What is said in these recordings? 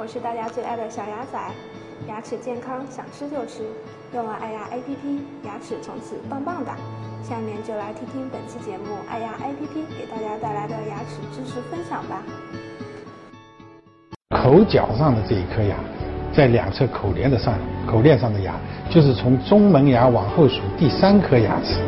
我是大家最爱的小牙仔，牙齿健康想吃就吃，用了爱牙 APP，牙齿从此棒棒哒。下面就来听听本期节目爱牙 APP 给大家带来的牙齿知识分享吧。口角上的这一颗牙，在两侧口链的上口链上的牙，就是从中门牙往后数第三颗牙齿。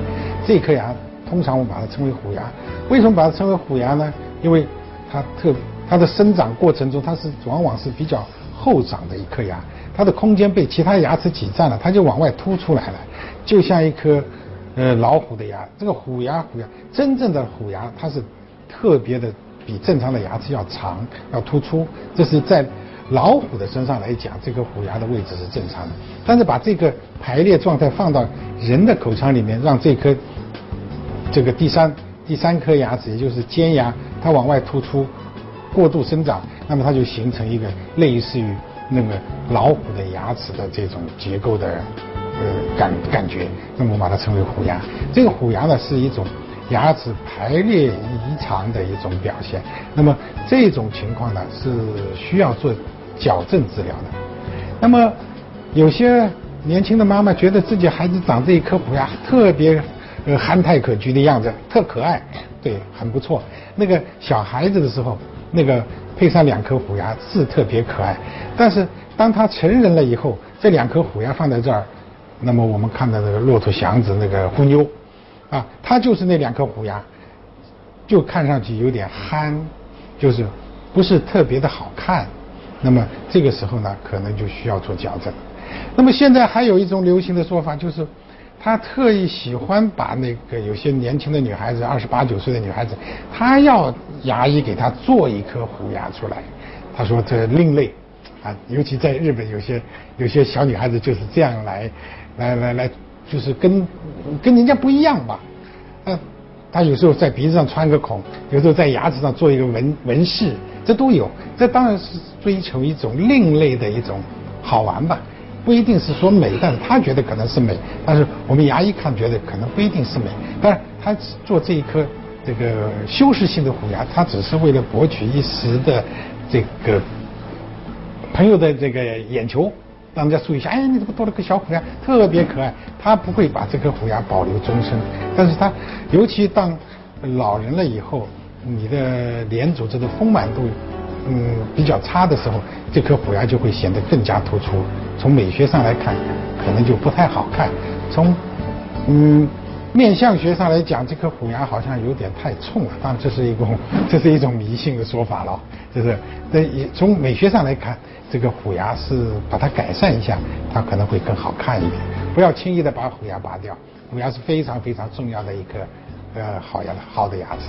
这颗牙通常我们把它称为虎牙。为什么把它称为虎牙呢？因为它特它的生长过程中，它是往往是比较后长的一颗牙，它的空间被其他牙齿挤占了，它就往外凸出来了，就像一颗呃老虎的牙。这个虎牙虎牙，真正的虎牙它是特别的。比正常的牙齿要长，要突出，这是在老虎的身上来讲，这个虎牙的位置是正常的。但是把这个排列状态放到人的口腔里面，让这颗这个第三第三颗牙齿，也就是尖牙，它往外突出，过度生长，那么它就形成一个类似于那个老虎的牙齿的这种结构的呃感感觉。那么我把它称为虎牙。这个虎牙呢是一种。牙齿排列异常的一种表现，那么这种情况呢是需要做矫正治疗的。那么有些年轻的妈妈觉得自己孩子长这一颗虎牙特别呃憨态可掬的样子，特可爱，对，很不错。那个小孩子的时候，那个配上两颗虎牙是特别可爱。但是当他成人了以后，这两颗虎牙放在这儿，那么我们看到那个骆驼祥子那个虎妞。啊，他就是那两颗虎牙，就看上去有点憨，就是不是特别的好看。那么这个时候呢，可能就需要做矫正。那么现在还有一种流行的说法，就是他特意喜欢把那个有些年轻的女孩子，二十八九岁的女孩子，她要牙医给她做一颗虎牙出来。他说这另类啊，尤其在日本，有些有些小女孩子就是这样来来来来。就是跟跟人家不一样吧，嗯，他有时候在鼻子上穿个孔，有时候在牙齿上做一个纹纹饰，这都有。这当然是追求一种另类的一种好玩吧，不一定是说美，但是他觉得可能是美。但是我们牙医看觉得可能不一定是美。当然，他做这一颗这个修饰性的虎牙，他只是为了博取一时的这个朋友的这个眼球。让人家注意一下，哎，你怎么多了个小虎牙，特别可爱。他不会把这颗虎牙保留终身，但是他尤其当老人了以后，你的脸组织的丰满度嗯比较差的时候，这颗虎牙就会显得更加突出。从美学上来看，可能就不太好看。从嗯。面相学上来讲，这颗虎牙好像有点太冲了，当然这是一种 这是一种迷信的说法了，就是在从美学上来看，这个虎牙是把它改善一下，它可能会更好看一点。不要轻易的把虎牙拔掉，虎牙是非常非常重要的一颗呃好牙好的牙齿。